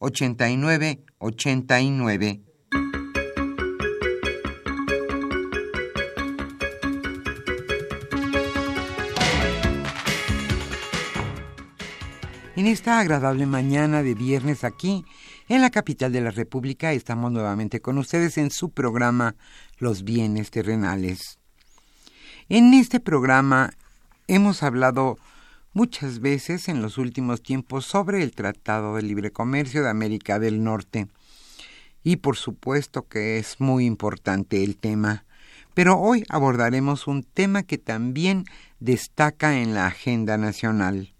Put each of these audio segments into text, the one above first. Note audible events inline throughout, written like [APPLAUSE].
5536 8989. En esta agradable mañana de viernes aquí, en la capital de la República, estamos nuevamente con ustedes en su programa Los bienes terrenales. En este programa hemos hablado muchas veces en los últimos tiempos sobre el Tratado de Libre Comercio de América del Norte. Y por supuesto que es muy importante el tema. Pero hoy abordaremos un tema que también destaca en la agenda nacional.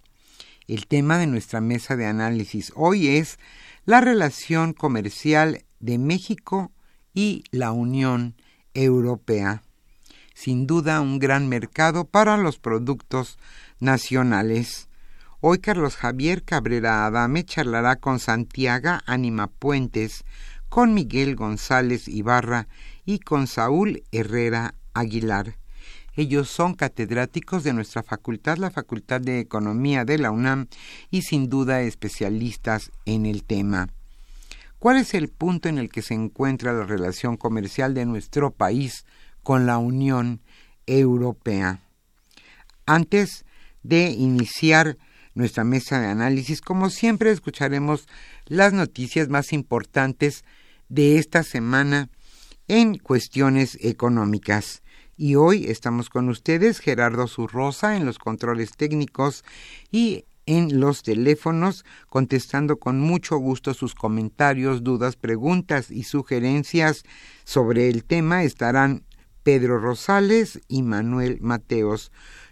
El tema de nuestra mesa de análisis hoy es la relación comercial de México y la Unión Europea. Sin duda un gran mercado para los productos nacionales. Hoy Carlos Javier Cabrera Adame charlará con Santiago Ánima Puentes, con Miguel González Ibarra y con Saúl Herrera Aguilar. Ellos son catedráticos de nuestra facultad, la Facultad de Economía de la UNAM, y sin duda especialistas en el tema. ¿Cuál es el punto en el que se encuentra la relación comercial de nuestro país con la Unión Europea? Antes de iniciar nuestra mesa de análisis. Como siempre, escucharemos las noticias más importantes de esta semana en cuestiones económicas. Y hoy estamos con ustedes, Gerardo Zurrosa, en los controles técnicos y en los teléfonos, contestando con mucho gusto sus comentarios, dudas, preguntas y sugerencias sobre el tema estarán Pedro Rosales y Manuel Mateos.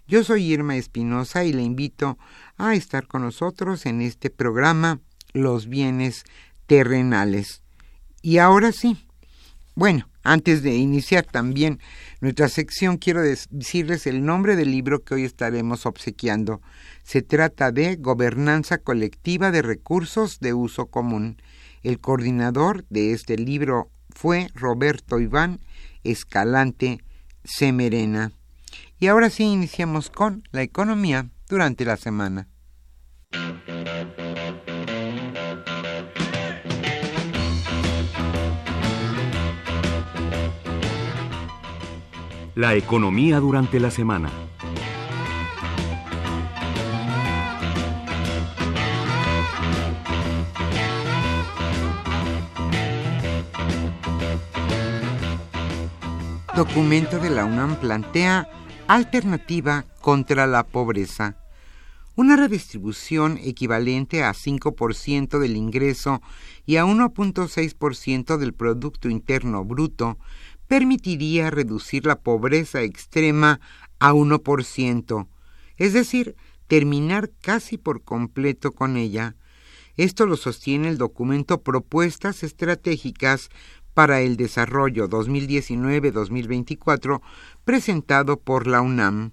Yo soy Irma Espinosa y le invito a estar con nosotros en este programa Los bienes terrenales. Y ahora sí, bueno, antes de iniciar también nuestra sección, quiero decirles el nombre del libro que hoy estaremos obsequiando. Se trata de Gobernanza Colectiva de Recursos de Uso Común. El coordinador de este libro fue Roberto Iván Escalante Semerena. Y ahora sí iniciamos con la economía durante la semana. La economía durante la semana. Documento de la UNAM plantea Alternativa contra la pobreza. Una redistribución equivalente a 5% del ingreso y a 1.6% del Producto Interno Bruto permitiría reducir la pobreza extrema a 1%, es decir, terminar casi por completo con ella. Esto lo sostiene el documento Propuestas Estratégicas para el Desarrollo 2019-2024 presentado por la UNAM.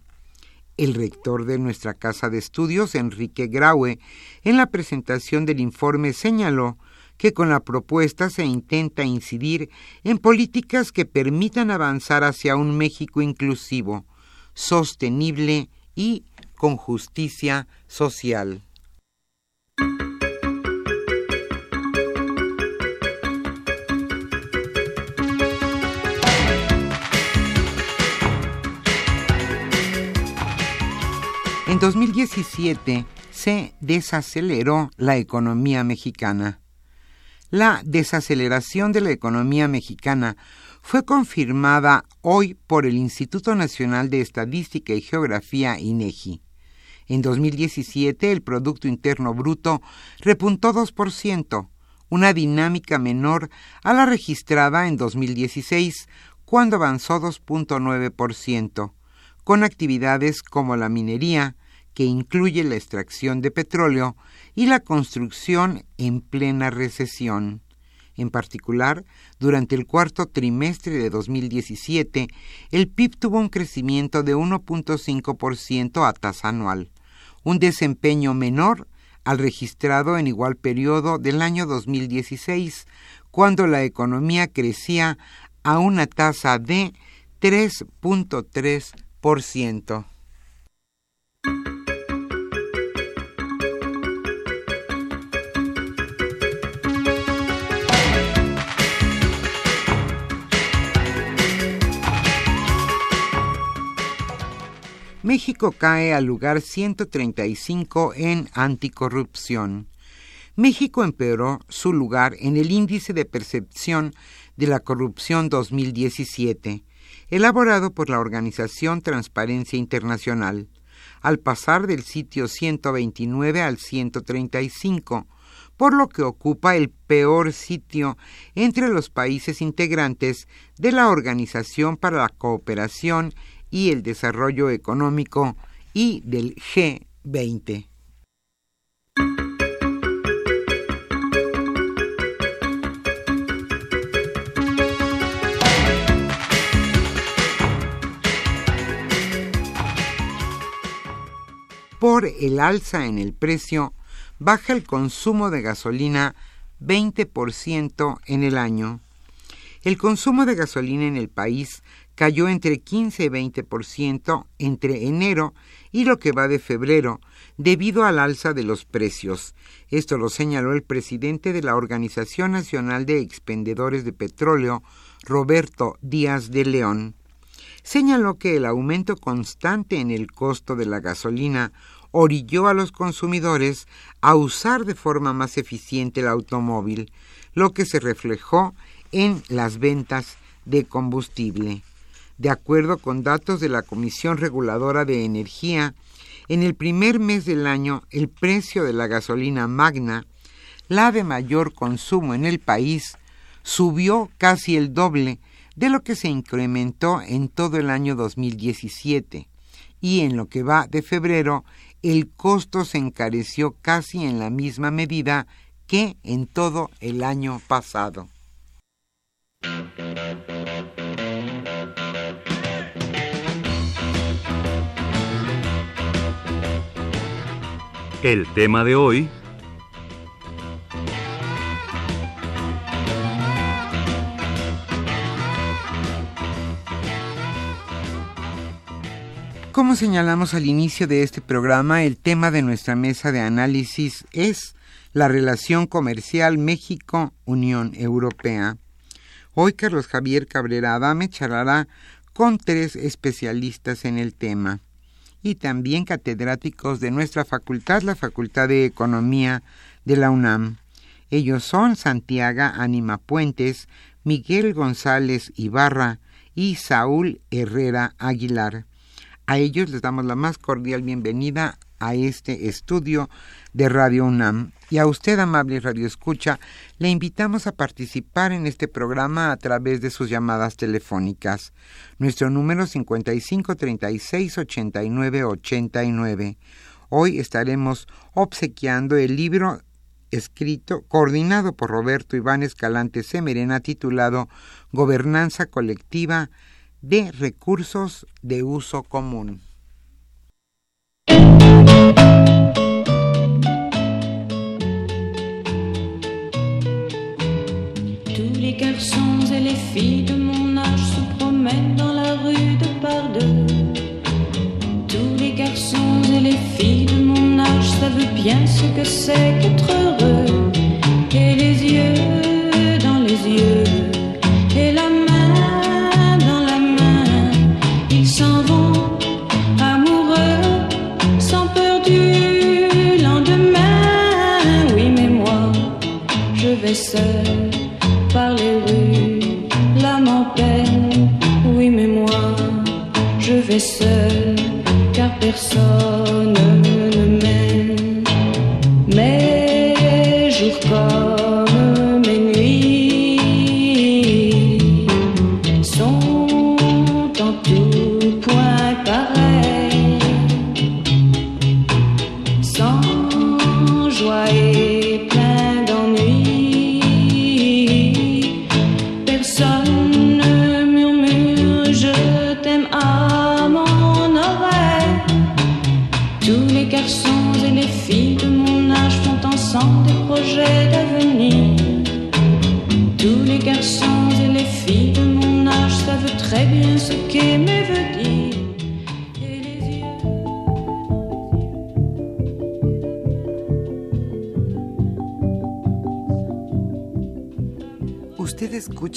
El rector de nuestra casa de estudios, Enrique Graue, en la presentación del informe señaló que con la propuesta se intenta incidir en políticas que permitan avanzar hacia un México inclusivo, sostenible y con justicia social. En 2017 se desaceleró la economía mexicana. La desaceleración de la economía mexicana fue confirmada hoy por el Instituto Nacional de Estadística y Geografía INEGI. En 2017 el Producto Interno Bruto repuntó 2%, una dinámica menor a la registrada en 2016, cuando avanzó 2.9%, con actividades como la minería, que incluye la extracción de petróleo, y la construcción en plena recesión. En particular, durante el cuarto trimestre de 2017, el PIB tuvo un crecimiento de 1.5% a tasa anual, un desempeño menor al registrado en igual periodo del año 2016, cuando la economía crecía a una tasa de 3.3%. México cae al lugar 135 en anticorrupción. México empeoró su lugar en el índice de percepción de la corrupción 2017, elaborado por la organización Transparencia Internacional, al pasar del sitio 129 al 135, por lo que ocupa el peor sitio entre los países integrantes de la Organización para la Cooperación y el Desarrollo Económico y del G20. Por el alza en el precio, baja el consumo de gasolina 20% en el año. El consumo de gasolina en el país cayó entre 15 y 20% entre enero y lo que va de febrero, debido al alza de los precios. Esto lo señaló el presidente de la Organización Nacional de Expendedores de Petróleo, Roberto Díaz de León. Señaló que el aumento constante en el costo de la gasolina orilló a los consumidores a usar de forma más eficiente el automóvil, lo que se reflejó en las ventas de combustible. De acuerdo con datos de la Comisión Reguladora de Energía, en el primer mes del año el precio de la gasolina magna, la de mayor consumo en el país, subió casi el doble de lo que se incrementó en todo el año 2017 y en lo que va de febrero el costo se encareció casi en la misma medida que en todo el año pasado. El tema de hoy... Como señalamos al inicio de este programa, el tema de nuestra mesa de análisis es la relación comercial México-Unión Europea. Hoy Carlos Javier Cabrera Adame charlará con tres especialistas en el tema y también catedráticos de nuestra facultad, la Facultad de Economía de la UNAM. Ellos son Santiago Anima Puentes, Miguel González Ibarra y Saúl Herrera Aguilar. A ellos les damos la más cordial bienvenida a este estudio de Radio UNAM y a usted, amable Radio Escucha, le invitamos a participar en este programa a través de sus llamadas telefónicas. Nuestro número 55 36 89 89. Hoy estaremos obsequiando el libro escrito, coordinado por Roberto Iván Escalante Semerena, titulado Gobernanza Colectiva de Recursos de Uso Común. Garçons et les filles de mon âge se promènent dans la rue de par deux. Tous les garçons et les filles de mon âge savent bien ce que c'est qu'être persona.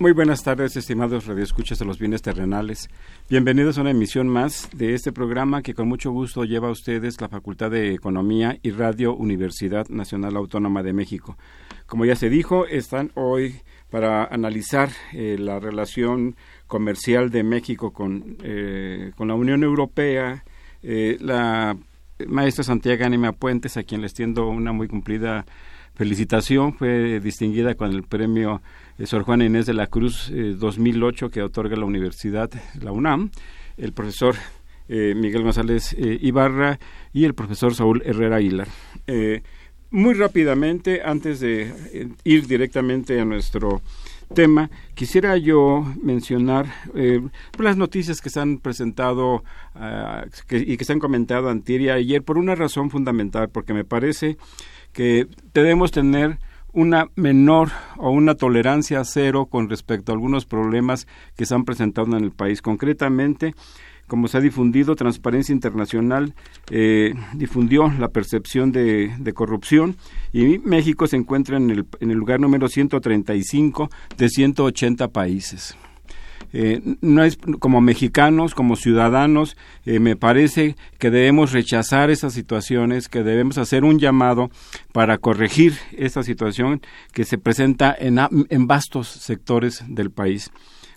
Muy buenas tardes, estimados radioescuchas de los bienes terrenales. Bienvenidos a una emisión más de este programa que con mucho gusto lleva a ustedes la Facultad de Economía y Radio Universidad Nacional Autónoma de México. Como ya se dijo, están hoy para analizar eh, la relación comercial de México con, eh, con la Unión Europea, eh, la maestra Santiago Anima Puentes, a quien les tiendo una muy cumplida felicitación, fue distinguida con el premio Sor Juana Inés de la Cruz eh, 2008 que otorga la Universidad, la UNAM, el profesor eh, Miguel González eh, Ibarra y el profesor Saúl Herrera Aguilar. Eh, muy rápidamente, antes de eh, ir directamente a nuestro tema, quisiera yo mencionar eh, las noticias que se han presentado ah, y que se han comentado antier y ayer por una razón fundamental, porque me parece que debemos tener una menor o una tolerancia cero con respecto a algunos problemas que se han presentado en el país. Concretamente, como se ha difundido, Transparencia Internacional eh, difundió la percepción de, corrupción y México se encuentra en el, en el lugar número 135 de 180 países. Eh, no es como mexicanos, como ciudadanos, eh, me parece que debemos rechazar esas situaciones, que debemos hacer un llamado para corregir esta situación que se presenta en, en vastos sectores del país.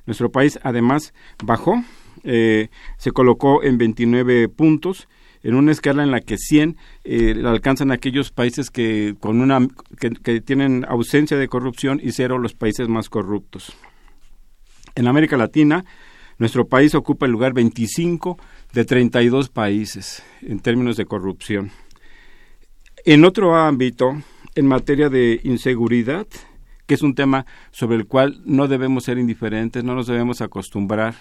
Nuestro país, además, bajó, eh, se colocó en 29 puntos en una escala en la que 100 eh, alcanzan aquellos países que con una que tienen ausencia de corrupción y cero los países más corruptos. En América Latina, nuestro país ocupa el lugar 25 de 32 países en términos de corrupción. En otro ámbito, en materia de inseguridad, que es un tema sobre el cual no debemos ser indiferentes, no nos debemos acostumbrar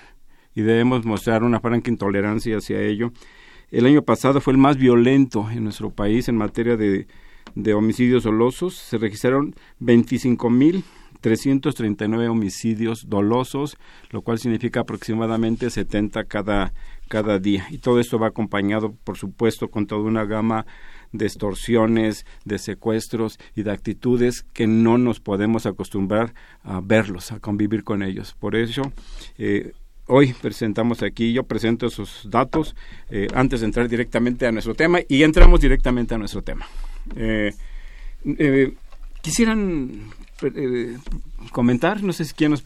y debemos mostrar una franca intolerancia hacia ello. El año pasado fue el más violento en nuestro país en materia de, homicidios dolosos. Se registraron 25 mil 339 homicidios dolosos, lo cual significa aproximadamente 70 cada, cada día. Y todo esto va acompañado, por supuesto, con toda una gama de extorsiones, de secuestros y de actitudes que no nos podemos acostumbrar a verlos, a convivir con ellos. Por eso, eh, hoy presentamos aquí, yo presento esos datos eh, antes de entrar directamente a nuestro tema y entramos directamente a nuestro tema. Eh, eh, comentar, no sé si quién nos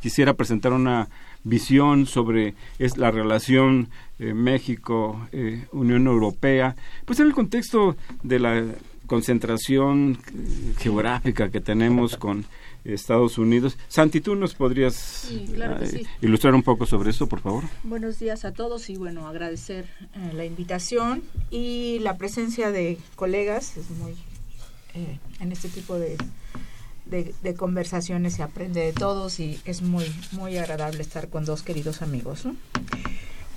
quisiera presentar una visión sobre es la relación México-Unión Europea, pues en el contexto de la concentración geográfica que tenemos con Estados Unidos. Santi, ¿tú nos podrías eh, ilustrar un poco sobre esto, por favor? Buenos días a todos y bueno, agradecer eh, la invitación y la presencia de colegas. Es muy, eh, en este tipo de, de, conversaciones se aprende de todos y es muy, muy agradable estar con dos queridos amigos.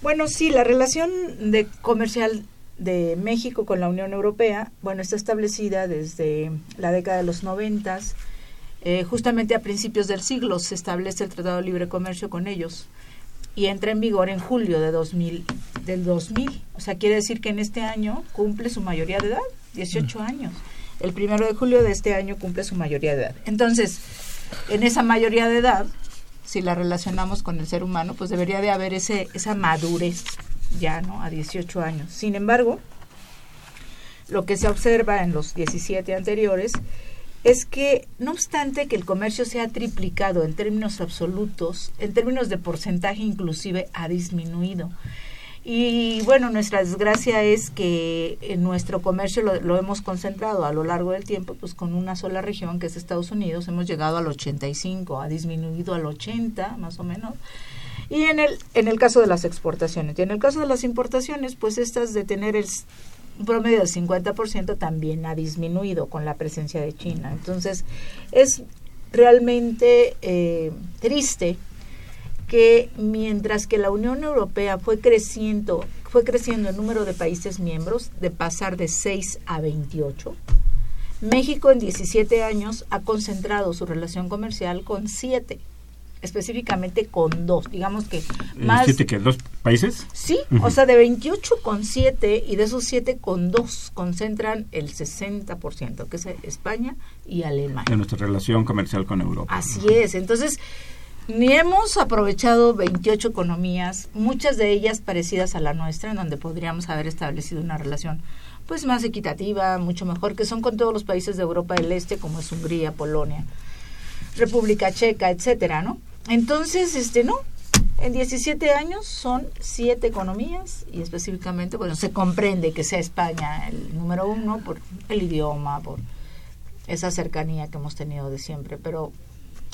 Bueno, sí, la relación de comercial de México con la Unión Europea, bueno, está establecida desde la década de los noventas eh, justamente a principios del siglo se establece el Tratado de Libre Comercio con ellos y entra en vigor en julio de 2000, del 2000. O sea, quiere decir que en este año cumple su mayoría de edad, 18 mm. años. El primero de julio de este año cumple su mayoría de edad. Entonces, en esa mayoría de edad, si la relacionamos con el ser humano, pues debería de haber ese, esa madurez ya, ¿no? A 18 años. Sin embargo, lo que se observa en los 17 anteriores es que, no obstante que el comercio se ha triplicado en términos absolutos, en términos de porcentaje inclusive ha disminuido. Y bueno, nuestra desgracia es que en nuestro comercio lo, hemos concentrado a lo largo del tiempo, pues con una sola región que es Estados Unidos, hemos llegado al 85, ha disminuido al 80 más o menos. Y en el, en el caso de las exportaciones, y en el caso de las importaciones, pues estas de tener el promedio del 50% también ha disminuido con la presencia de China. Entonces, es realmente eh, triste que mientras que la Unión Europea fue creciendo, fue creciendo el número de países miembros de pasar de 6 a 28, México en 17 años ha concentrado su relación comercial con 7 específicamente con dos, digamos que más... ¿Siete que dos países? Sí, o sea, de 28 con 7 y de esos 7 con 2 concentran el 60%, que es España y Alemania. De nuestra relación comercial con Europa. Así es, entonces ni hemos aprovechado 28 economías, muchas de ellas parecidas a la nuestra, en donde podríamos haber establecido una relación pues más equitativa, mucho mejor, que son con todos los países de Europa del Este, como es Hungría, Polonia, República Checa, etcétera, ¿no? Entonces, este, no, en 17 años son siete economías y específicamente, bueno, se comprende que sea España el número uno por el idioma, por esa cercanía que hemos tenido de siempre, pero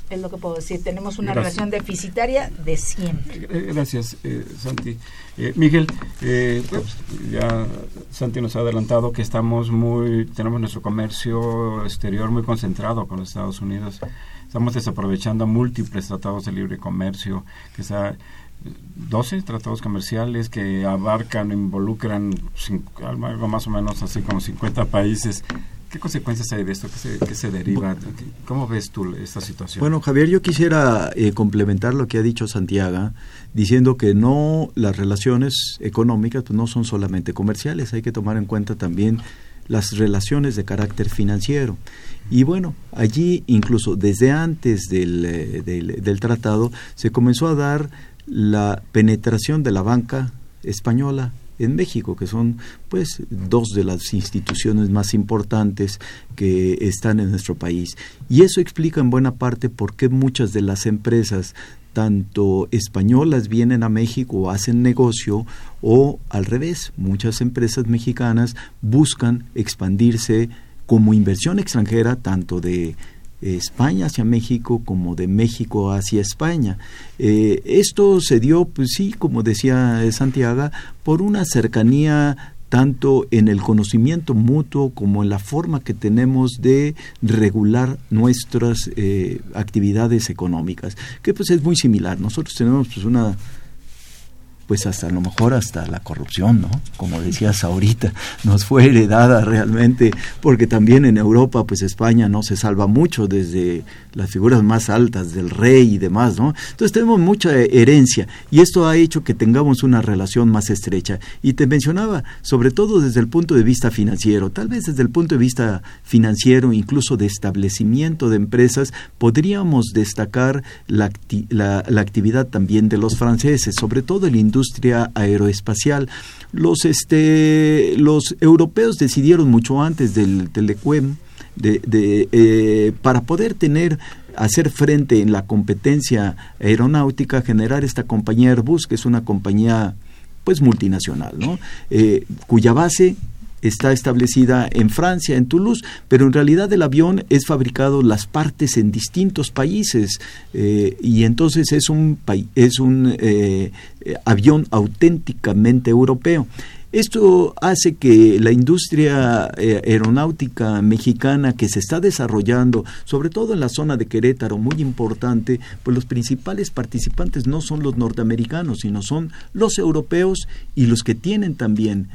es lo que puedo decir, tenemos una relación deficitaria de siempre. Eh, gracias, eh, Santi. Eh, Miguel, pues, ya Santi nos ha adelantado que estamos muy, tenemos nuestro comercio exterior muy concentrado con los Estados Unidos estamos desaprovechando múltiples tratados de libre comercio, que sea 12 tratados comerciales que abarcan, involucran algo más o menos así como 50 países. ¿Qué consecuencias hay de esto? ¿Qué se, deriva? ¿Cómo ves tú esta situación? Bueno, Javier, yo quisiera eh, complementar lo que ha dicho Santiago, diciendo que no las relaciones económicas pues, no son solamente comerciales, hay que tomar en cuenta también las relaciones de carácter financiero. Y bueno, allí incluso desde antes del, eh, del, tratado se comenzó a dar la penetración de la banca española en México, que son pues dos de las instituciones más importantes que están en nuestro país. Y eso explica en buena parte por qué muchas de las empresas tanto españolas vienen a México o hacen negocio o al revés, muchas empresas mexicanas buscan expandirse como inversión extranjera tanto de España hacia México como de México hacia España. Eh, esto se dio, pues sí, como decía Santiago, por una cercanía tanto en el conocimiento mutuo como en la forma que tenemos de regular nuestras eh, actividades económicas, que pues es muy similar. Nosotros tenemos pues una pues hasta a lo mejor hasta la corrupción, ¿no? Como decías ahorita, nos fue heredada realmente, porque también en Europa, pues España no se salva mucho desde las figuras más altas del rey y demás, ¿no? Entonces tenemos mucha herencia y esto ha hecho que tengamos una relación más estrecha. Y te mencionaba, sobre todo desde el punto de vista financiero, tal vez desde el punto de vista financiero, incluso de establecimiento de empresas, podríamos destacar la, la, la actividad también de los franceses, sobre todo el industria aeroespacial. Los, este, los europeos decidieron mucho antes del Telecuem de, eh, para poder tener hacer frente en la competencia aeronáutica, generar esta compañía Airbus, que es una compañía pues multinacional, ¿no? Eh, cuya base está establecida en Francia, en Toulouse, pero en realidad el avión es fabricado las partes en distintos países eh, y entonces es un, es un eh, avión auténticamente europeo. Esto hace que la industria eh, aeronáutica mexicana que se está desarrollando, sobre todo en la zona de Querétaro, muy importante, pues los principales participantes no son los norteamericanos, sino son los europeos y los que tienen también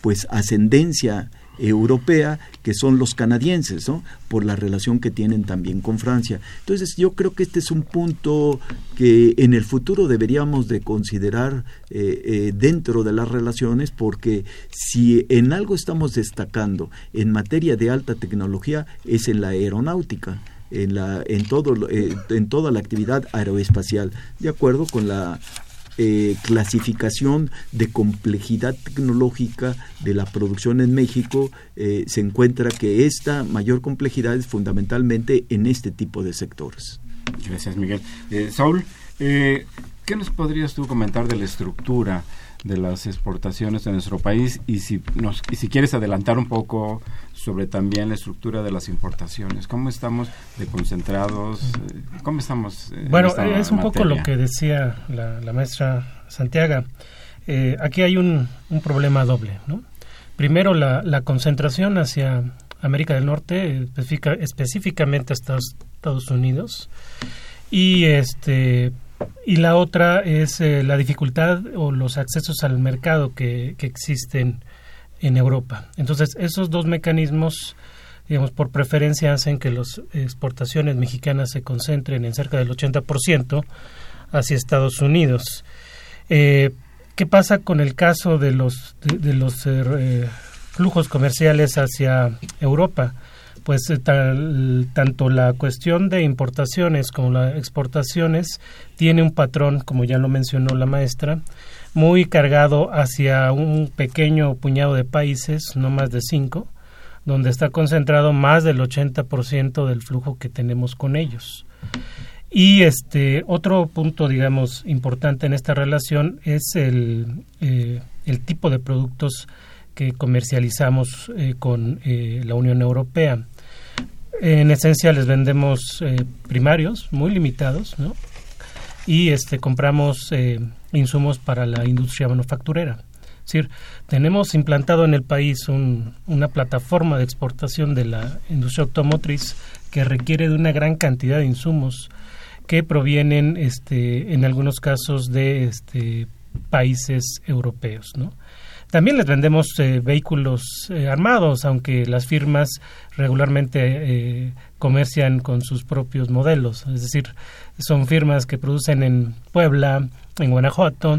pues ascendencia europea, que son los canadienses, ¿no? por la relación que tienen también con Francia. Entonces yo creo que este es un punto que en el futuro deberíamos de considerar eh, eh, dentro de las relaciones, porque si en algo estamos destacando en materia de alta tecnología es en la aeronáutica. En, la, en, todo, eh, en toda la actividad aeroespacial, de acuerdo con la eh, clasificación de complejidad tecnológica de la producción en México, eh, se encuentra que esta mayor complejidad es fundamentalmente en este tipo de sectores. Gracias, Miguel. Eh, Saúl, ¿qué nos podrías tú comentar de la estructura de las exportaciones de nuestro país y si, nos, y si quieres adelantar un poco sobre también la estructura de las importaciones. ¿Cómo estamos de concentrados? ¿Cómo estamos? bueno, es un poco lo que decía la, maestra Santiago. Eh, aquí hay un, un, problema doble. ¿no? Primero, la, la, concentración hacia América del Norte, específicamente hasta Estados Unidos. Y este y la otra es eh, la dificultad o los accesos al mercado que, existen en Europa. Entonces, esos dos mecanismos, digamos, por preferencia hacen que las exportaciones mexicanas se concentren en cerca del 80% hacia Estados Unidos. Eh, ¿Qué pasa con el caso de los, de, los eh, flujos comerciales hacia Europa? Pues eh, tanto la cuestión de importaciones como las exportaciones tiene un patrón, como ya lo mencionó la maestra, muy cargado hacia un pequeño puñado de países, no más de cinco, donde está concentrado más del 80% del flujo que tenemos con ellos. Y este otro punto, digamos, importante en esta relación es el, eh, el tipo de productos que comercializamos eh, con la Unión Europea. En esencia les vendemos eh, primarios muy limitados. Y este compramos eh, insumos para la industria manufacturera. Es decir, tenemos implantado en el país una plataforma de exportación de la industria automotriz que requiere de una gran cantidad de insumos que provienen, este, en algunos casos, de este, países europeos, ¿no? También les vendemos eh, vehículos eh, armados, aunque las firmas regularmente eh, comercian con sus propios modelos. Es decir, son firmas que producen en Puebla, en Guanajuato,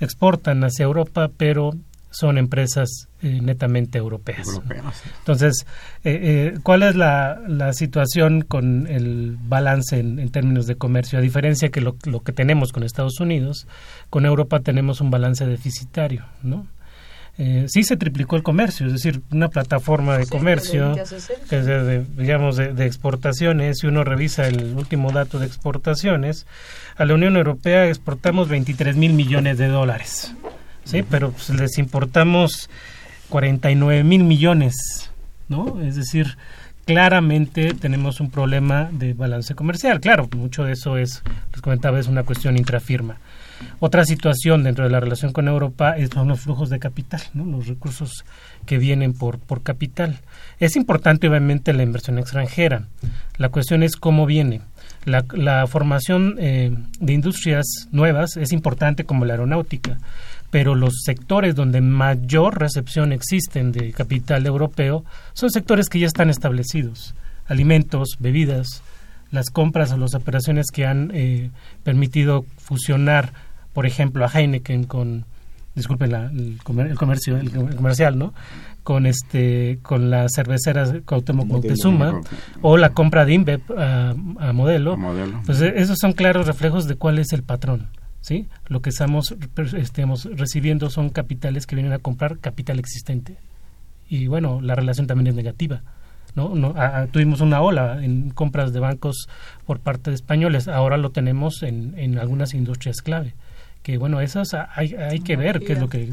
exportan hacia Europa, pero son empresas netamente europeas. Entonces, ¿cuál es la, la, situación con el balance en, en, términos de comercio? A diferencia que lo, lo que tenemos con Estados Unidos, con Europa tenemos un balance deficitario, ¿no? Eh, sí se triplicó el comercio, es decir, una plataforma de comercio que de, digamos de, exportaciones, si uno revisa el último dato de exportaciones, a la Unión Europea exportamos 23 mil millones de dólares, sí, pero pues, les importamos 49 mil millones, ¿no? Es decir, claramente tenemos un problema de balance comercial. Claro, mucho de eso es, les comentaba, es una cuestión intrafirma. Otra situación dentro de la relación con Europa son los flujos de capital, los recursos que vienen por, por capital. Es importante, obviamente, la inversión extranjera. La cuestión es cómo viene. La, la formación eh, de industrias nuevas es importante como la aeronáutica, pero los sectores donde mayor recepción existen de capital europeo son sectores que ya están establecidos, alimentos, bebidas, las compras o las operaciones que han eh, permitido fusionar, por ejemplo, a Heineken con, disculpen el, comercio, el comercial, ¿no? Con este, con las cerveceras Cuauhtémoc Moctezuma o la compra de InBev a, modelo, pues eh, esos son claros reflejos de cuál es el patrón. ¿Sí? Lo que estamos, estemos recibiendo son capitales que vienen a comprar capital existente. Y bueno, la relación también es negativa. ¿no? no tuvimos una ola en compras de bancos por parte de españoles, ahora lo tenemos en, en algunas industrias clave. Que bueno, esas hay, hay que ver qué es lo que.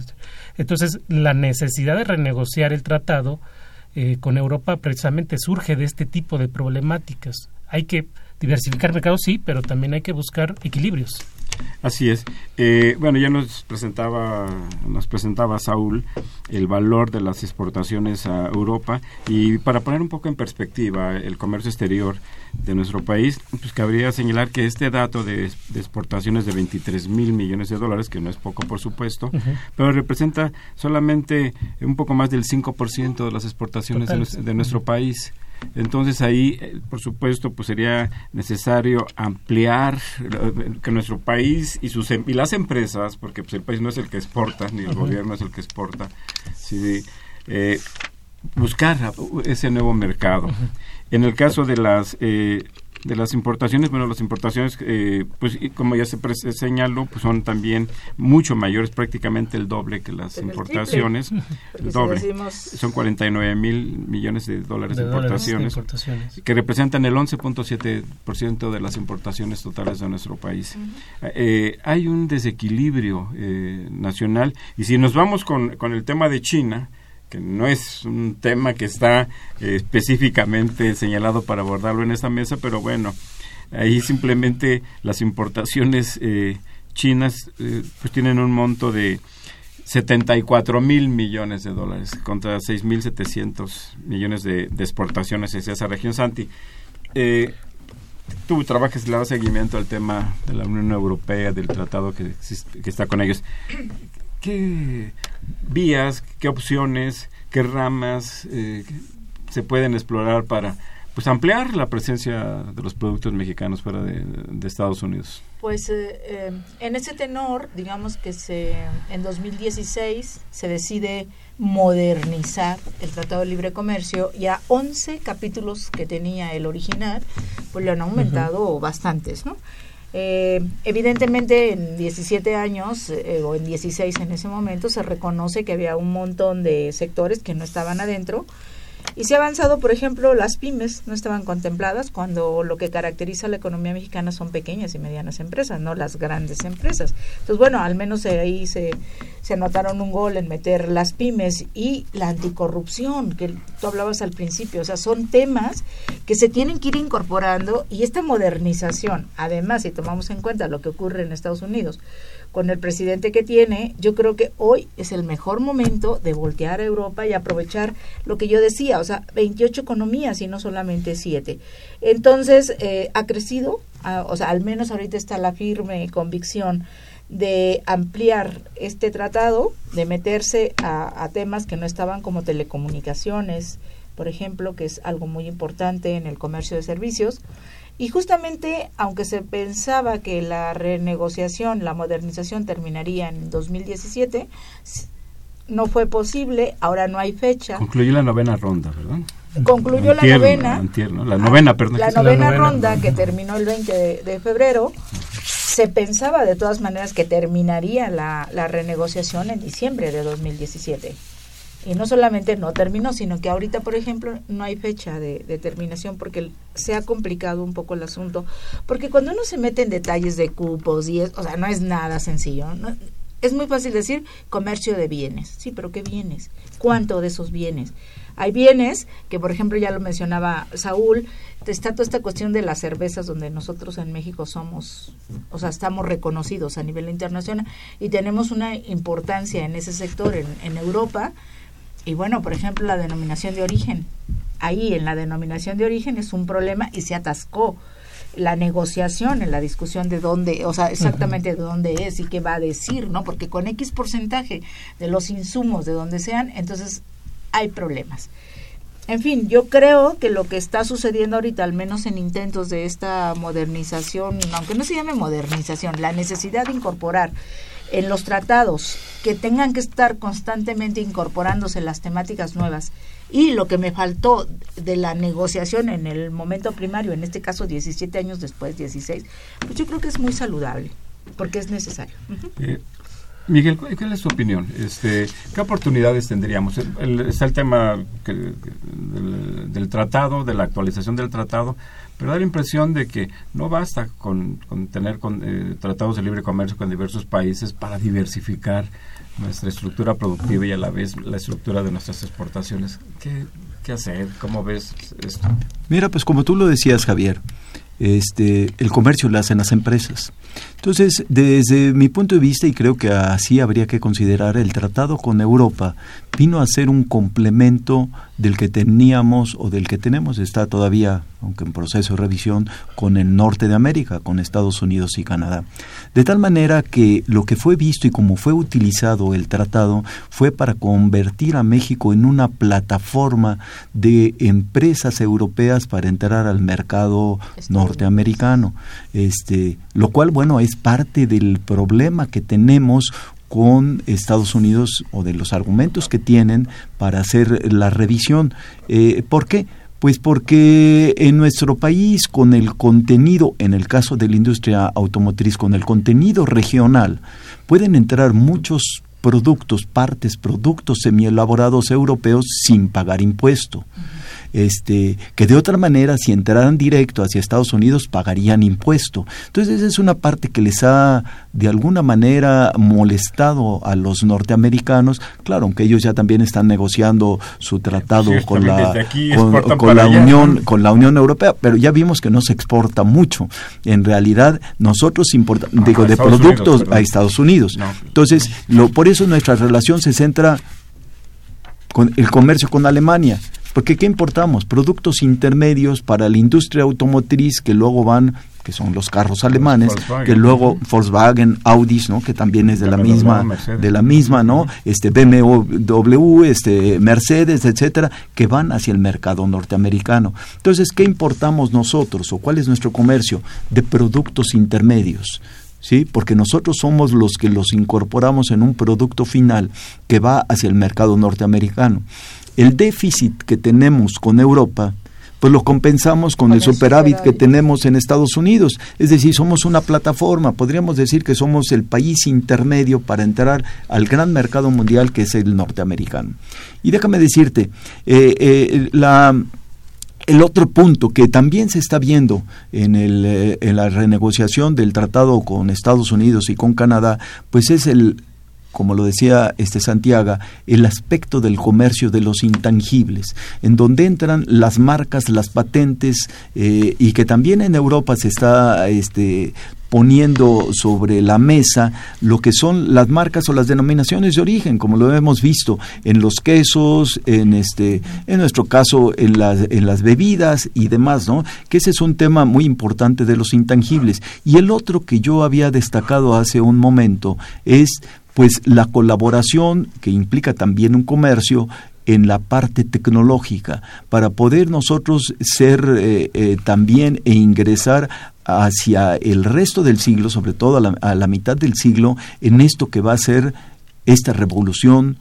Entonces, la necesidad de renegociar el tratado eh, con Europa precisamente surge de este tipo de problemáticas. Hay que diversificar mercados, sí, pero también hay que buscar equilibrios. Así es. Eh, bueno, ya nos presentaba, nos presentaba Saúl el valor de las exportaciones a Europa y para poner un poco en perspectiva el comercio exterior de nuestro país, pues cabría señalar que este dato de, exportaciones de 23 mil millones de dólares, que no es poco por supuesto, pero representa solamente un poco más del 5% de las exportaciones de, nuestro país. Entonces ahí, eh, por supuesto, pues sería necesario ampliar eh, que nuestro país y sus em, y las empresas, porque pues el país no es el que exporta ni el gobierno es el que exporta, sí, eh, buscar ese nuevo mercado. En el caso de las de las importaciones, bueno, las importaciones, eh, pues como ya se señaló, pues son también mucho mayores, prácticamente el doble que las importaciones. El, doble. son 49 mil millones de dólares de, importaciones, que representan el 11.7% de las importaciones totales de nuestro país. Eh, hay un desequilibrio eh, nacional y si nos vamos con, con el tema de China, que no es un tema que está eh, específicamente señalado para abordarlo en esta mesa, pero bueno, ahí simplemente las importaciones eh, chinas eh, pues tienen un monto de 74 mil millones de dólares contra 6 mil 700 millones de, exportaciones hacia esa región. Santi, tú trabajas, le das seguimiento al tema de la Unión Europea, del tratado que, que está con ellos. ¿Qué vías, qué opciones, qué ramas eh, se pueden explorar para pues ampliar la presencia de los productos mexicanos fuera de, Estados Unidos? Pues eh, eh, en ese tenor, digamos que se en 2016 se decide modernizar el Tratado de Libre Comercio y a 11 capítulos que tenía el original, pues le han aumentado bastantes, ¿no? Eh, evidentemente en 17 años eh, o en 16 en ese momento se reconoce que había un montón de sectores que no estaban adentro y se ha avanzado, por ejemplo, las pymes no estaban contempladas cuando lo que caracteriza a la economía mexicana son pequeñas y medianas empresas, no las grandes empresas. Entonces, bueno, al menos ahí se, se anotaron un gol en meter las pymes y la anticorrupción, que tú hablabas al principio. O sea, son temas que se tienen que ir incorporando y esta modernización, además, si tomamos en cuenta lo que ocurre en Estados Unidos, con el presidente que tiene, yo creo que hoy es el mejor momento de voltear a Europa y aprovechar lo que yo decía, o sea, 28 economías y no solamente 7. Entonces, eh, ha crecido, o sea, al menos ahorita está la firme convicción de ampliar este tratado, de meterse a, a temas que no estaban como telecomunicaciones, por ejemplo, que es algo muy importante en el comercio de servicios, y justamente, aunque se pensaba que la renegociación, la modernización terminaría en 2017, no fue posible, ahora no hay fecha. Concluyó la novena ronda, ¿verdad? Concluyó la novena. la novena, perdón. La novena, ronda que terminó el 20 de, febrero. Se pensaba de todas maneras que terminaría la, la renegociación en diciembre de 2017 y no solamente no terminó, sino que ahorita, por ejemplo, no hay fecha de, terminación porque se ha complicado un poco el asunto. Porque cuando uno se mete en detalles de cupos y es, o sea, no es nada sencillo. es muy fácil decir comercio de bienes. Sí, pero ¿qué bienes? ¿Cuánto de esos bienes? Hay bienes que, por ejemplo, ya lo mencionaba Saúl, está toda esta cuestión de las cervezas donde nosotros en México somos, o sea, estamos reconocidos a nivel internacional y tenemos una importancia en ese sector en Europa y bueno, por ejemplo, la denominación de origen. Ahí en la denominación de origen es un problema y se atascó. la negociación, en la discusión de dónde, o sea, exactamente de dónde es y qué va a decir, ¿no? Porque con X porcentaje de los insumos, de donde sean, entonces hay problemas. En fin, yo creo que lo que está sucediendo ahorita, al menos en intentos de esta modernización, aunque no se llame modernización, la necesidad de incorporar en los tratados que tengan que estar constantemente incorporándose las temáticas nuevas y lo que me faltó de la negociación en el momento primario, en este caso 17 años después, 16, pues yo creo que es muy saludable porque es necesario. Miguel, ¿cuál es tu opinión? Este, ¿Qué oportunidades tendríamos? está el tema del, tratado, de la actualización del tratado, pero da la impresión de que no basta con, tener con, eh, tratados de libre comercio con diversos países para diversificar nuestra estructura productiva y a la vez la estructura de nuestras exportaciones. ¿Qué, qué hacer? ¿Cómo ves esto? Mira, pues como tú lo decías, Javier, este, el comercio lo hacen las empresas. Entonces, desde mi punto de vista, y creo que así habría que considerar, el tratado con Europa vino a ser un complemento del que teníamos o del que tenemos, está todavía, aunque en proceso de revisión, con el norte de América, con Estados Unidos y Canadá. De tal manera que lo que fue visto y como fue utilizado el tratado fue para convertir a México en una plataforma de empresas europeas para entrar al mercado norteamericano. Este, lo cual, bueno, es parte del problema que tenemos con Estados Unidos o de los argumentos que tienen para hacer la revisión. Eh, ¿Por qué? Pues porque en nuestro país, con el contenido, en el caso de la industria automotriz, con el contenido regional, pueden entrar muchos productos, partes, productos semielaborados europeos sin pagar impuesto este, que de otra manera, si entraran directo hacia Estados Unidos, pagarían impuesto. Entonces, esa es una parte que les ha, de alguna manera, molestado a los norteamericanos. Claro, aunque ellos ya también están negociando su tratado con la, con, la Unión, con la Unión Europea, pero ya vimos que no se exporta mucho. En realidad, nosotros importamos, digo, de productos a Estados Unidos. Entonces, lo, por eso nuestra relación se centra con el comercio con Alemania. Porque ¿qué importamos? Productos intermedios para la industria automotriz que luego van que son los carros alemanes, que luego Volkswagen, Audis, ¿no? que también es de la misma de la misma, ¿no? Este BMW, este Mercedes, etcétera, que van hacia el mercado norteamericano. Entonces, ¿qué importamos nosotros o cuál es nuestro comercio de productos intermedios? ¿sí? Porque nosotros somos los que los incorporamos en un producto final que va hacia el mercado norteamericano el déficit que tenemos con Europa, pues lo compensamos con, el superávit, que tenemos en Estados Unidos. Es decir, somos una plataforma, podríamos decir que somos el país intermedio para entrar al gran mercado mundial que es el norteamericano. Y déjame decirte, eh, eh, la, el otro punto que también se está viendo en, el, eh, en la renegociación del tratado con Estados Unidos y con Canadá, pues es el como lo decía este Santiago, el aspecto del comercio de los intangibles, en donde entran las marcas, las patentes, eh, y que también en Europa se está este, poniendo sobre la mesa lo que son las marcas o las denominaciones de origen, como lo hemos visto en los quesos, en este, en nuestro caso en las, en las bebidas y demás, ¿no? Que ese es un tema muy importante de los intangibles. Y el otro que yo había destacado hace un momento es pues la colaboración que implica también un comercio en la parte tecnológica para poder nosotros ser eh, eh, también e ingresar hacia el resto del siglo, sobre todo a la, a la mitad del siglo, en esto que va a ser esta revolución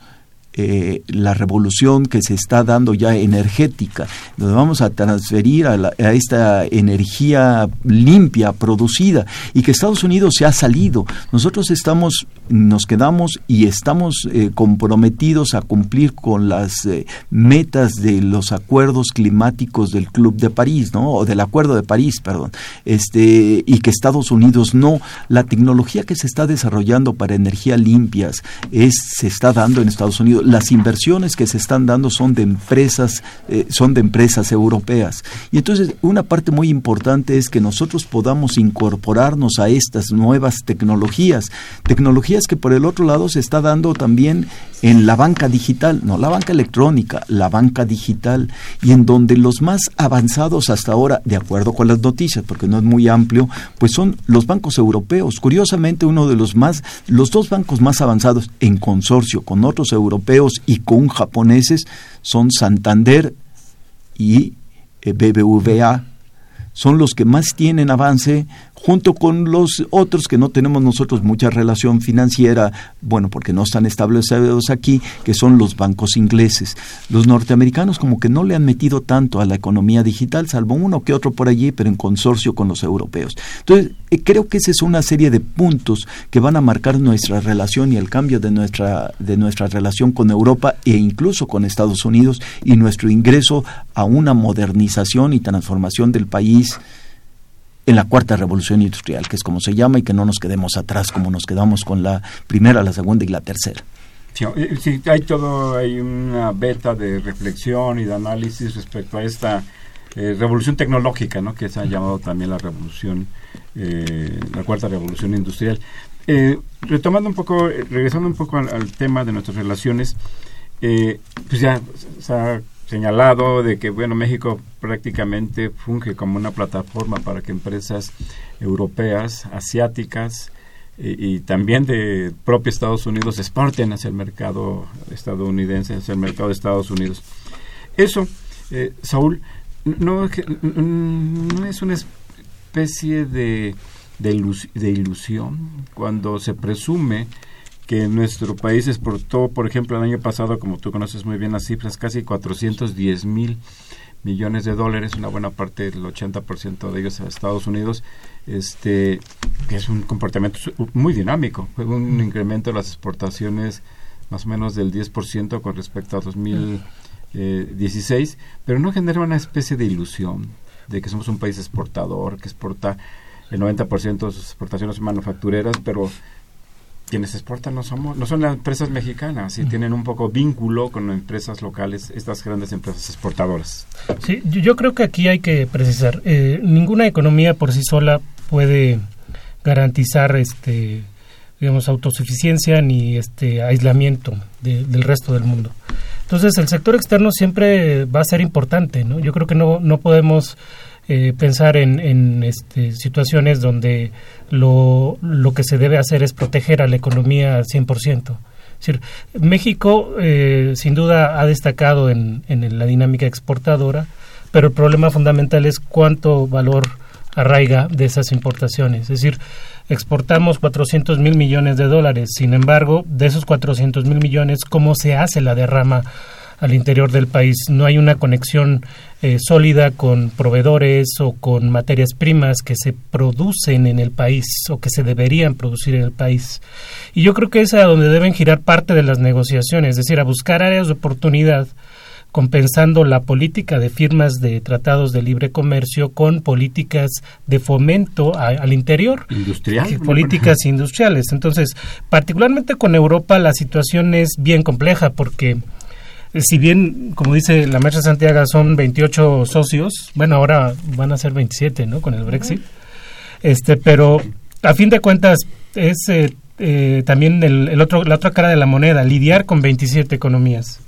eh, la revolución que se está dando ya energética, donde vamos a transferir a, esta energía limpia producida y que Estados Unidos se ha salido. Nosotros estamos, nos quedamos y estamos eh, comprometidos a cumplir con las eh, metas de los acuerdos climáticos del Club de París, ¿no? O del Acuerdo de París, perdón. Este y que Estados Unidos no. La tecnología que se está desarrollando para energía limpias es se está dando en Estados Unidos las inversiones que se están dando son de empresas, eh, son de empresas europeas. Y entonces una parte muy importante es que nosotros podamos incorporarnos a estas nuevas tecnologías, tecnologías que por el otro lado se está dando también en la banca digital, no la banca electrónica, la banca digital, y en donde los más avanzados hasta ahora, de acuerdo con las noticias, porque no es muy amplio, pues son los bancos europeos. Curiosamente, uno de los más, los dos bancos más avanzados en consorcio con otros europeos y con japoneses son Santander y eh, BBVA. Son los que más tienen avance junto con los otros que no tenemos nosotros mucha relación financiera, bueno, porque no están establecidos aquí, que son los bancos ingleses. Los norteamericanos como que no le han metido tanto a la economía digital, salvo uno que otro por allí, pero en consorcio con los europeos. Entonces, eh, creo que esa es una serie de puntos que van a marcar nuestra relación y el cambio de nuestra, de nuestra relación con Europa e incluso con Estados Unidos y nuestro ingreso a una modernización y transformación del país en la cuarta revolución industrial, que es como se llama, y que no nos quedemos atrás como nos quedamos con la primera, la segunda y la tercera. Sí, eh, hay todo, hay una beta de reflexión y de análisis respecto a esta eh, revolución tecnológica, ¿no? que se ha llamado también la revolución, eh, la cuarta revolución industrial. retomando un poco, regresando un poco al, tema de nuestras relaciones, pues ya se ha señalado de que bueno México prácticamente funge como una plataforma para que empresas europeas, asiáticas y, también de propio Estados Unidos exporten hacia el mercado estadounidense, hacia el mercado de Estados Unidos. Eso, eh, Saúl, no, no es una especie de, de ilusión cuando se presume que nuestro país exportó, por ejemplo, el año pasado, como tú conoces muy bien las cifras, casi 410 mil millones de dólares, una buena parte del 80% de ellos a Estados Unidos, este, que es un comportamiento muy dinámico, fue un incremento de las exportaciones más o menos del 10% con respecto a 2016, pero no genera una especie de ilusión de que somos un país exportador, que exporta el 90% de sus exportaciones manufactureras, pero quienes exportan no somos no son las empresas mexicanas y tienen un poco vínculo con empresas locales estas grandes empresas exportadoras. Sí yo creo que aquí hay que precisar eh, ninguna economía por sí sola puede garantizar este digamos autosuficiencia ni este aislamiento del resto del mundo. Entonces el sector externo siempre va a ser importante no yo creo que no no podemos eh, pensar en, este, situaciones donde lo, lo, que se debe hacer es proteger a la economía al 100%. Es decir, México eh, sin duda ha destacado en, en la dinámica exportadora, pero el problema fundamental es cuánto valor arraiga de esas importaciones. Es decir, exportamos 400 mil millones de dólares. Sin embargo, de esos 400 mil millones, ¿cómo se hace la derrama al interior del país. No hay una conexión eh, sólida con proveedores o con materias primas que se producen en el país o que se deberían producir en el país. Y yo creo que es a donde deben girar parte de las negociaciones, es decir, a buscar áreas de oportunidad compensando la política de firmas de tratados de libre comercio con políticas de fomento al interior. Industrial. Políticas industriales. Entonces, particularmente con Europa la situación es bien compleja porque si bien, como dice la maestra Santiago, son 28 socios, bueno, ahora van a ser 27, ¿no? Con el Brexit. Este, pero a fin de cuentas es eh, eh, también el, otro, la otra cara de la moneda, lidiar con 27 economías.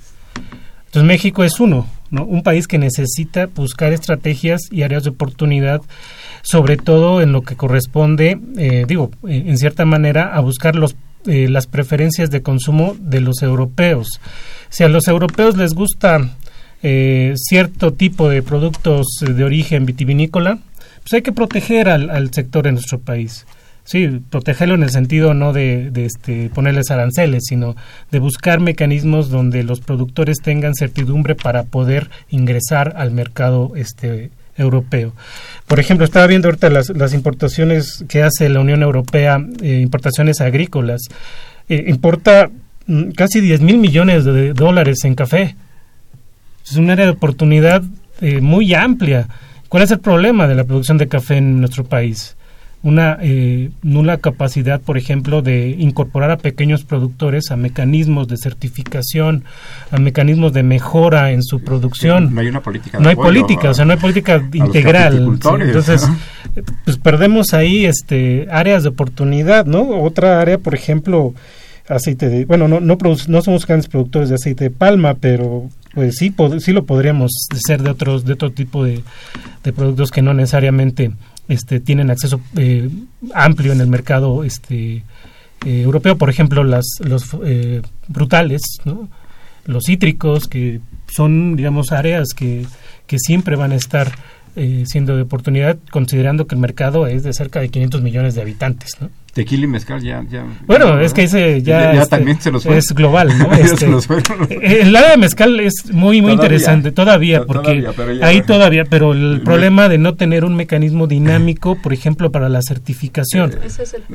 Entonces México es uno, ¿no? Un país que necesita buscar estrategias y áreas de oportunidad, sobre todo en lo que corresponde, eh, digo, en cierta manera, a buscar los, las preferencias de consumo de los europeos si a los europeos les gusta eh, cierto tipo de productos de origen vitivinícola, pues hay que proteger al, sector en nuestro país. Sí, protegerlo en el sentido no de, este, ponerles aranceles, sino de buscar mecanismos donde los productores tengan certidumbre para poder ingresar al mercado este, europeo. Por ejemplo, estaba viendo ahorita las, importaciones que hace la Unión Europea, eh, importaciones agrícolas. Eh, importa Mm, casi 10 mil millones de dólares en café. Es un área de oportunidad eh, muy amplia. ¿Cuál es el problema de la producción de café en nuestro país? Una eh, nula capacidad, por ejemplo, de incorporar a pequeños productores a mecanismos de certificación, a mecanismos de mejora en su producción. No hay una política. no hay política, o sea, no hay política integral. Entonces, pues perdemos ahí este áreas de oportunidad, ¿no? Otra área, por ejemplo, aceite de, bueno, no no, no somos grandes productores de aceite de palma, pero pues sí, sí lo podríamos ser de otros de otro tipo de, de productos que no necesariamente este, tienen acceso eh, amplio en el mercado este, eh, europeo, por ejemplo, las, los eh, brutales, los cítricos, que son, digamos, áreas que, que siempre van a estar siendo de oportunidad, considerando que el mercado es de cerca de 500 millones de habitantes. ¿no? Tequila y mezcal ya... ya bueno, es que ese ya, ya, este, también se los es global, ¿no? [LAUGHS] Este, el área de mezcal es muy, muy interesante todavía, porque ahí todavía, pero el problema de no tener un mecanismo dinámico, por ejemplo, para la certificación.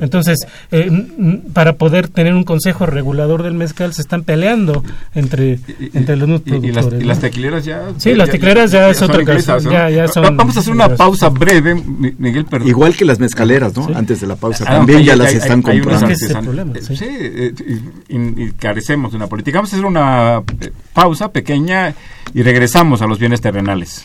Entonces, eh, para poder tener un consejo regulador del mezcal, se están peleando entre, entre los productores. Y las, tequileras ya... Sí, las tequileras ya, es otra cosa. Vamos a hacer una pausa breve, Miguel, perdón. Igual que las mezcaleras, ¿no? Antes de la pausa. Ah, también ya las están comprando. sí, eh, y, carecemos de una política. Vamos a hacer una eh, pausa pequeña y regresamos a los bienes terrenales.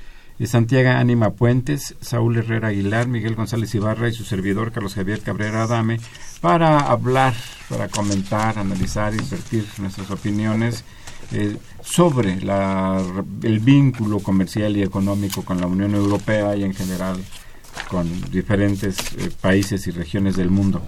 Santiago Ánima Puentes, Saúl Herrera Aguilar, Miguel González Ibarra y su servidor Carlos Javier Cabrera Adame para hablar, para comentar, analizar, invertir nuestras opiniones eh, sobre el vínculo comercial y económico con la Unión Europea y en general con diferentes eh, países y regiones del mundo.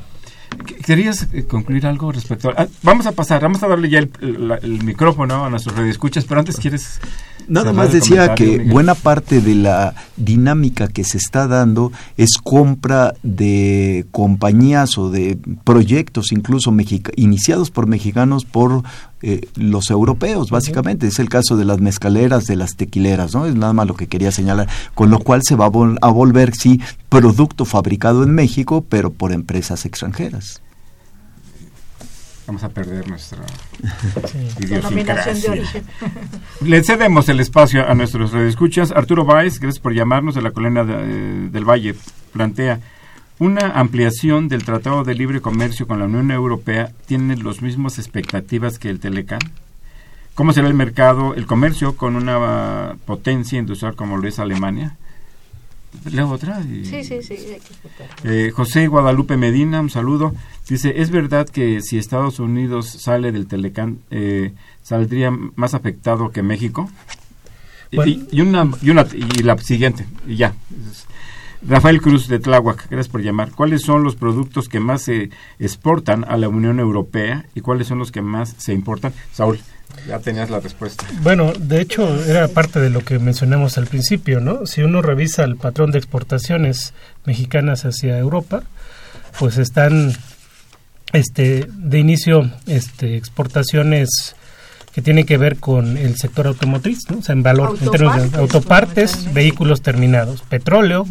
¿Querías eh, concluir algo respecto a... Vamos a pasar, vamos a darle ya el, micrófono a nuestros radioescuchas, pero antes quieres... Nada más decía que buena parte de la dinámica que se está dando es compra de compañías o de proyectos incluso iniciados por mexicanos por eh, los europeos, básicamente. Es el caso de las mezcaleras, de las tequileras, ¿no? Es nada más lo que quería señalar. Con lo cual se va a, volver, sí, producto fabricado en México, pero por empresas extranjeras vamos a perder nuestra [LAUGHS] [LAUGHS] Le cedemos el espacio a nuestros redescuchas. Arturo Báez, gracias por llamarnos de la colonia eh, del Valle. Plantea, una ampliación del Tratado de Libre Comercio con la Unión Europea tiene las mismas expectativas que el Telecan. ¿Cómo será el mercado, el comercio con una potencia industrial como lo es Alemania? Leo otra. sí, sí, sí. Eh, José Guadalupe Medina, un saludo. Dice, ¿es verdad que si Estados Unidos sale del Telecan, eh, saldría más afectado que México? Y, una, y, una, y la siguiente, y ya. Rafael Cruz de Tláhuac, gracias por llamar. ¿Cuáles son los productos que más se exportan a la Unión Europea y cuáles son los que más se importan? Saúl, Ya tenías la respuesta. Bueno, de hecho era parte de lo que mencionamos al principio, ¿no? Si uno revisa el patrón de exportaciones mexicanas hacia Europa, pues están este de inicio este exportaciones que tienen que ver con el sector automotriz, ¿no? O sea, en valor en términos de autopartes, vehículos terminados, petróleo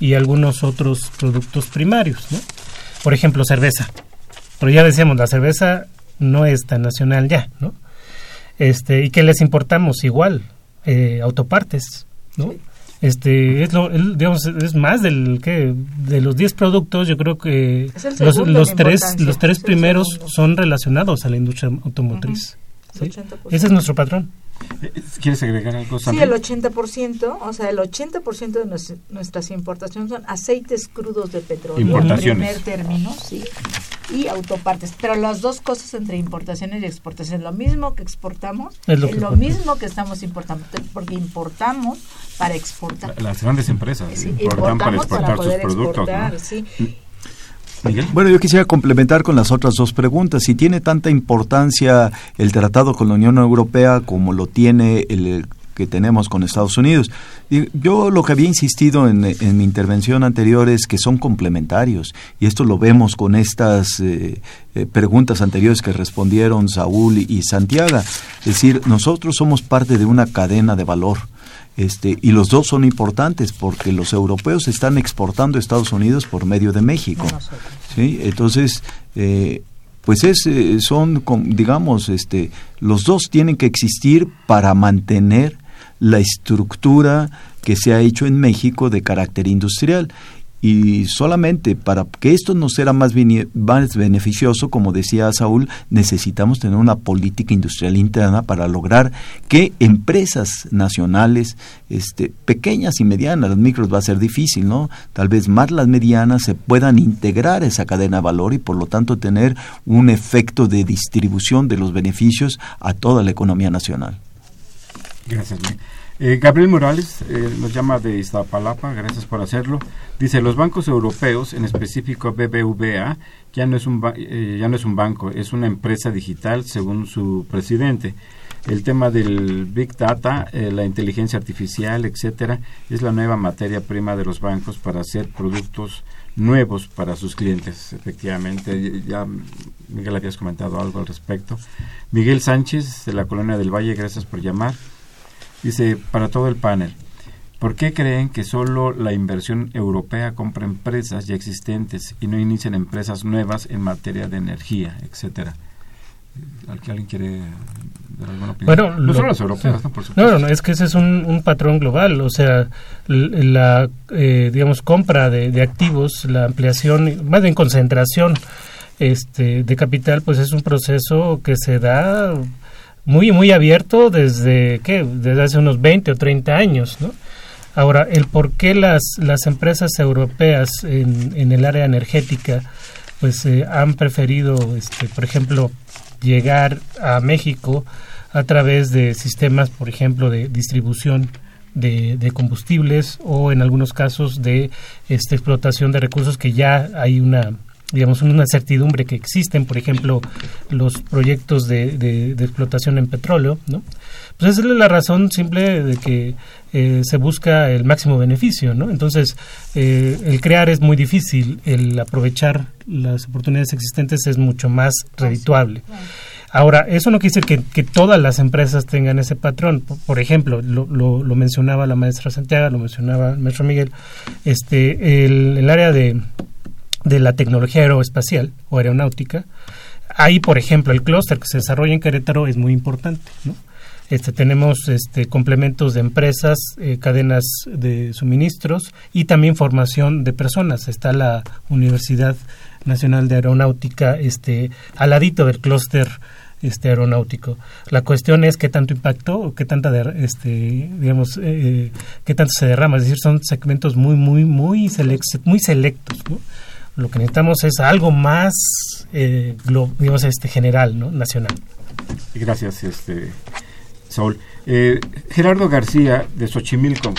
y algunos otros productos primarios, ¿no? Por ejemplo, cerveza. Pero ya decíamos, la cerveza no es tan nacional ya, ¿no? Este, y que les importamos igual, eh, autopartes, ¿no? Este, es lo, digamos, es más del que de los 10 productos, yo creo que los, los tres los tres primeros son relacionados a la industria automotriz. Ese es nuestro patrón. ¿Quieres agregar algo? Sí, el 80%, o sea, el 80% de nuestras importaciones son aceites crudos de petróleo. En primer término, sí. Y autopartes. Pero las dos cosas entre importaciones y exportaciones, lo mismo que exportamos, es lo, mismo que estamos importando, porque importamos para exportar. Las grandes empresas importan para exportar sus productos. sí. Bueno, yo quisiera complementar con las otras dos preguntas. Si tiene tanta importancia el tratado con la Unión Europea como lo tiene el que tenemos con Estados Unidos. Yo lo que había insistido en, mi intervención anterior es que son complementarios y esto lo vemos con estas eh, eh, preguntas anteriores que respondieron Saúl y Santiago. Es decir, nosotros somos parte de una cadena de valor este, y los dos son importantes porque los europeos están exportando a Estados Unidos por medio de México. ¿sí? Entonces, eh, pues es, eh, son, digamos, este, los dos tienen que existir para mantener la estructura que se ha hecho en México de carácter industrial y solamente para que esto nos sea más, más beneficioso, como decía Saúl, necesitamos tener una política industrial interna para lograr que empresas nacionales, este, pequeñas y medianas, las micros va a ser difícil, ¿no? Tal vez más las medianas se puedan integrar esa cadena de valor y por lo tanto tener un efecto de distribución de los beneficios a toda la economía nacional. Gracias. Eh, Gabriel Morales eh, nos llama de Iztapalapa, gracias por hacerlo. Dice, los bancos europeos, en específico BBVA, ya no, es un eh, ya no es un banco, es una empresa digital, según su presidente. El tema del Big Data, la inteligencia artificial, etcétera, es la nueva materia prima de los bancos para hacer productos nuevos para sus clientes. Efectivamente, ya Miguel habías comentado algo al respecto. Miguel Sánchez, de la Colonia del Valle, gracias por llamar. Dice, para todo el panel, ¿por qué creen que solo la inversión europea compra empresas ya existentes y no inician empresas nuevas en materia de energía, etcétera? ¿Alguien quiere dar alguna opinión? Bueno, no solo las europeas, ¿no? Por supuesto. No, no, es que ese es un, patrón global, o sea, la, eh, digamos, compra de, de activos, la ampliación, más bien concentración este, de capital, pues es un proceso que se da muy, muy abierto desde, ¿qué? Desde hace unos 20 o 30 años, ¿no? Ahora, el por qué las, las empresas europeas en, el área energética pues eh, han preferido, este, por ejemplo, llegar a México a través de sistemas, por ejemplo, de distribución de, de, combustibles o en algunos casos de este, explotación de recursos que ya hay una digamos, una certidumbre que existen, por ejemplo, los proyectos de, de, explotación en petróleo, ¿no? Pues esa es la razón simple de que eh, se busca el máximo beneficio, ¿no? Entonces, eh, el crear es muy difícil, el aprovechar las oportunidades existentes es mucho más redituable. Ahora, eso no quiere decir que, que, todas las empresas tengan ese patrón. Por, ejemplo, lo, lo, lo, mencionaba la maestra Santiago, lo mencionaba el maestro Miguel, este, el, el área de, de la tecnología aeroespacial o aeronáutica. Ahí, por ejemplo, el clúster que se desarrolla en Querétaro es muy importante, ¿no? Este, tenemos este, complementos de empresas, eh, cadenas de suministros y también formación de personas. Está la Universidad Nacional de Aeronáutica este, al ladito del clúster este, aeronáutico. La cuestión es qué tanto impacto, qué tanta, este, digamos, eh, qué tanto se derrama. Es decir, son segmentos muy, muy, muy, muy selectos. ¿no? Lo que necesitamos es algo más, eh, digamos, este, general, ¿no? Nacional. Gracias, este, Saúl. Eh, Gerardo García, de Xochimilco,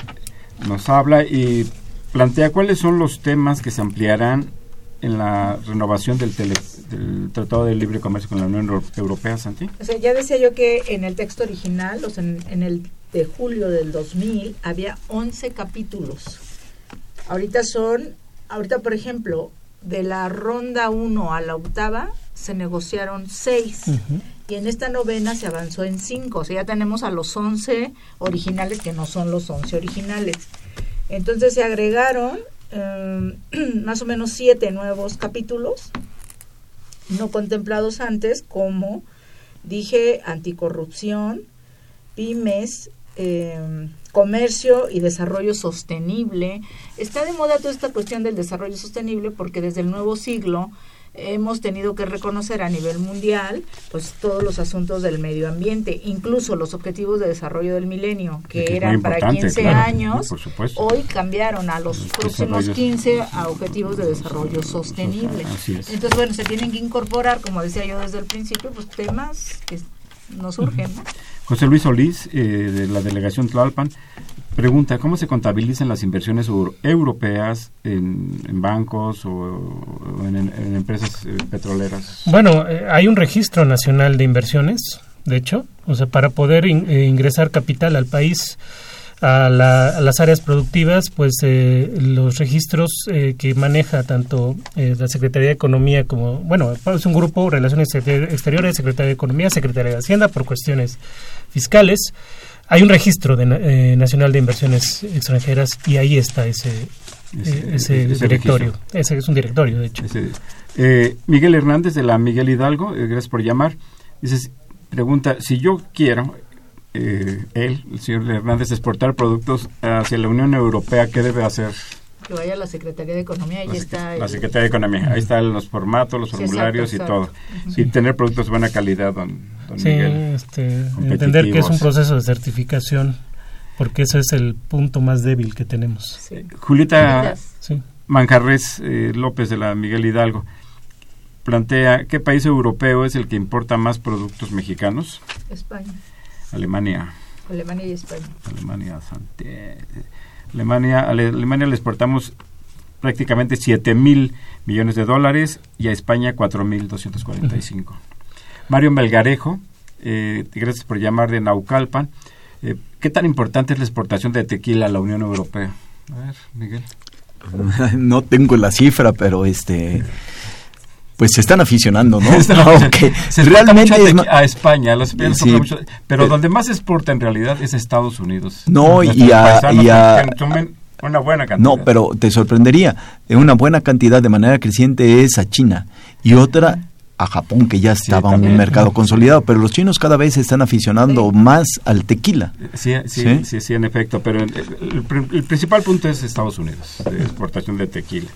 nos habla y plantea cuáles son los temas que se ampliarán en la renovación del, del Tratado de Libre Comercio con la Unión Euro- Europea, Santi? O sea, ya decía yo que en el texto original, o sea, en, en el de julio del 2000, había 11 capítulos. Ahorita son, ahorita por ejemplo, de la ronda 1 a la octava se negociaron 6 y en esta novena se avanzó en 5, o sea, ya tenemos a los 11 originales que no son los 11 originales. Entonces se agregaron eh, [CLEARS THROAT] más o menos 7 nuevos capítulos no contemplados antes, como dije, anticorrupción, pymes, eh, comercio y desarrollo sostenible. Está de moda toda esta cuestión del desarrollo sostenible porque desde el nuevo siglo hemos tenido que reconocer a nivel mundial pues todos los asuntos del medio ambiente, incluso los objetivos de desarrollo del milenio, que, eran para importante, 15 claro, años, hoy cambiaron a los próximos desarrollos- 15 a objetivos de desarrollo sostenible. Entonces, bueno, se tienen que incorporar, como decía yo desde el principio, pues temas que nos surgen. ¿no? José Luis Solís, eh, de la delegación Tlalpan, pregunta, ¿cómo se contabilizan las inversiones euro- europeas en, en bancos o, o en, en empresas eh, petroleras? Bueno, eh, hay un registro nacional de inversiones, de hecho, o sea, para poder in- eh, ingresar capital al país, a, la- a las áreas productivas, pues eh, los registros eh, que maneja tanto eh, la Secretaría de Economía como, bueno, es un grupo, Relaciones Exter- Exteriores, Secretaría de Economía, Secretaría de Hacienda, por cuestiones fiscales. Hay un registro de eh, nacional de inversiones extranjeras y ahí está ese, eh, Ese- ese, ese directorio. registro. Ese es un directorio, de hecho. Ese- eh, Miguel Hernández, de la Miguel Hidalgo, eh, gracias por llamar, dice, pregunta, si yo quiero, eh, él, el señor Hernández, exportar productos hacia la Unión Europea, ¿qué debe hacer? Que vaya a la Secretaría de Economía, ahí La, está. la Secretaría de Economía. Ahí están los formatos, los Sí, formularios exacto, y todo. Y tener productos de buena calidad, don, don Sí, Miguel. este, entender que es un proceso de certificación, porque ese es el punto más débil que tenemos. Sí. Julieta Sí. Manjarres eh, López de la Miguel Hidalgo plantea, ¿qué país europeo es el que importa más productos mexicanos? España, Alemania. Alemania y España. Alemania, Alemania, a Alemania le exportamos prácticamente 7 mil millones de dólares y a España 4 mil 245. Mario Melgarejo, eh, gracias por llamar de Naucalpan. Eh, ¿Qué tan importante es la exportación de tequila a la Unión Europea? A ver, Miguel. [LAUGHS] no tengo la cifra, pero este pues se están aficionando, ¿no? Están [LAUGHS] Aunque Se exporta realmente mucho es a España, las Españas Sí. mucho- pero Eh, donde más se exporta en realidad es Estados Unidos. No, y a- y una buena cantidad. No, pero te sorprendería. eh, Una buena cantidad de manera creciente es a China y otra a Japón, que ya estaba también. un mercado [LAUGHS] consolidado. Pero los chinos cada vez se están aficionando más al tequila. Sí, sí, ¿Sí? sí, sí, en efecto, pero el, el pri- el principal punto es Estados Unidos, de exportación de tequila.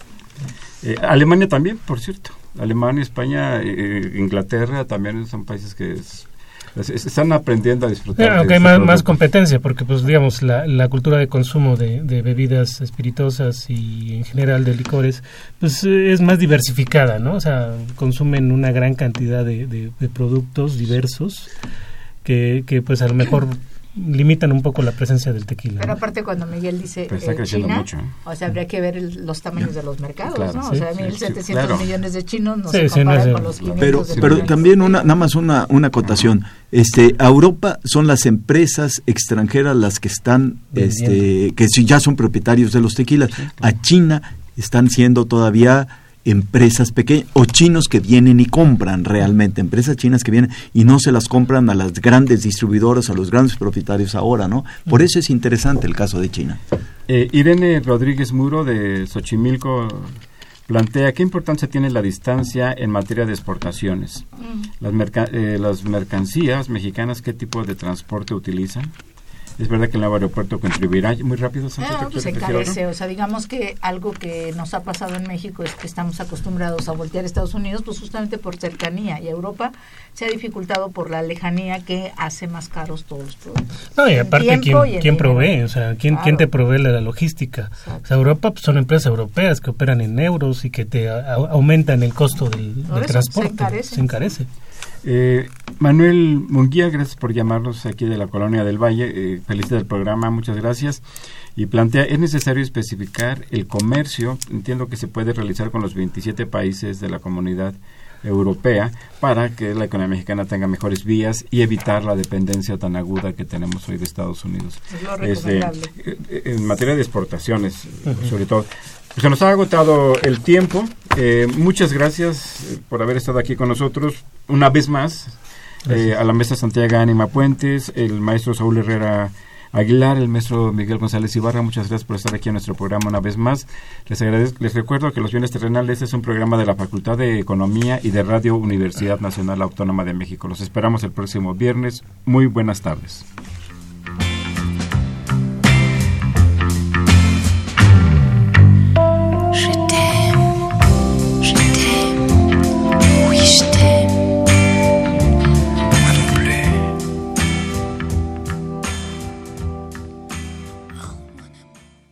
Eh, Alemania también, por cierto. Alemania, España, eh, Inglaterra también son países que es- es- es- están aprendiendo a disfrutar. Eh, hay este más, competencia, porque pues digamos la, la cultura de consumo de, de bebidas espirituosas y en general de licores, pues eh, es más diversificada, ¿no? O sea, consumen una gran cantidad de, de- de productos diversos que, que pues a lo mejor limitan un poco la presencia del tequila. Pero ¿no? aparte cuando Miguel dice Pero está eh, creciendo China, mucho, ¿eh? o sea, habría que ver el- los tamaños de los mercados, Claro, ¿no? sí, o sea, sí, 1.700 sí, claro. millones de chinos no Sí, se no comparan con los 500 Pero, de pero millones. también una, nada más una, una acotación. Este, a Europa son las empresas extranjeras las que están, este, que sí ya son propietarios de los tequilas. A China están siendo todavía empresas pequeñas o chinos que vienen y compran realmente, empresas chinas que vienen y no se las compran a las grandes distribuidoras, a los grandes propietarios ahora, ¿no? Por eso es interesante el caso de China. Eh, Irene Rodríguez Muro de Xochimilco plantea qué importancia tiene la distancia en materia de exportaciones. Las, merca- eh, las mercancías mexicanas, ¿qué tipo de transporte utilizan? Es verdad que el nuevo aeropuerto contribuirá muy rápido. Ah, ¿te pues encarece, o sea, digamos que algo que nos ha pasado en México es que estamos acostumbrados a voltear a Estados Unidos, pues justamente por cercanía, y Europa se ha dificultado por la lejanía que hace más caros todos los productos. No, y aparte, ¿quién, provee? O sea, ¿quién, Claro. ¿quién te provee la logística? Exacto. O sea, Europa pues, son empresas europeas que operan en euros y que te a- aumentan el costo del, Por del eso, transporte. se encarece. Se encarece. Eh, Manuel Munguía, gracias por llamarnos aquí de la Colonia del Valle. Eh, feliz del programa, muchas gracias. Y plantea, ¿es necesario especificar el comercio? Entiendo que se puede realizar con los 27 países de la comunidad europea para que la economía mexicana tenga mejores vías y evitar la dependencia tan aguda que tenemos hoy de Estados Unidos. Este, eh, en materia de exportaciones, sobre todo. Se nos ha agotado el tiempo. Eh, muchas gracias eh, por haber estado aquí con nosotros una vez más. a la mesa Santiago Ánima Puentes, el maestro Saúl Herrera Aguilar, el maestro Miguel González Ibarra, muchas gracias por estar aquí en nuestro programa una vez más. Les, agradezco, les recuerdo que Los Bienes Terrenales es un programa de la Facultad de Economía y de Radio Universidad Nacional Autónoma de México. Los esperamos el próximo viernes. Muy buenas tardes.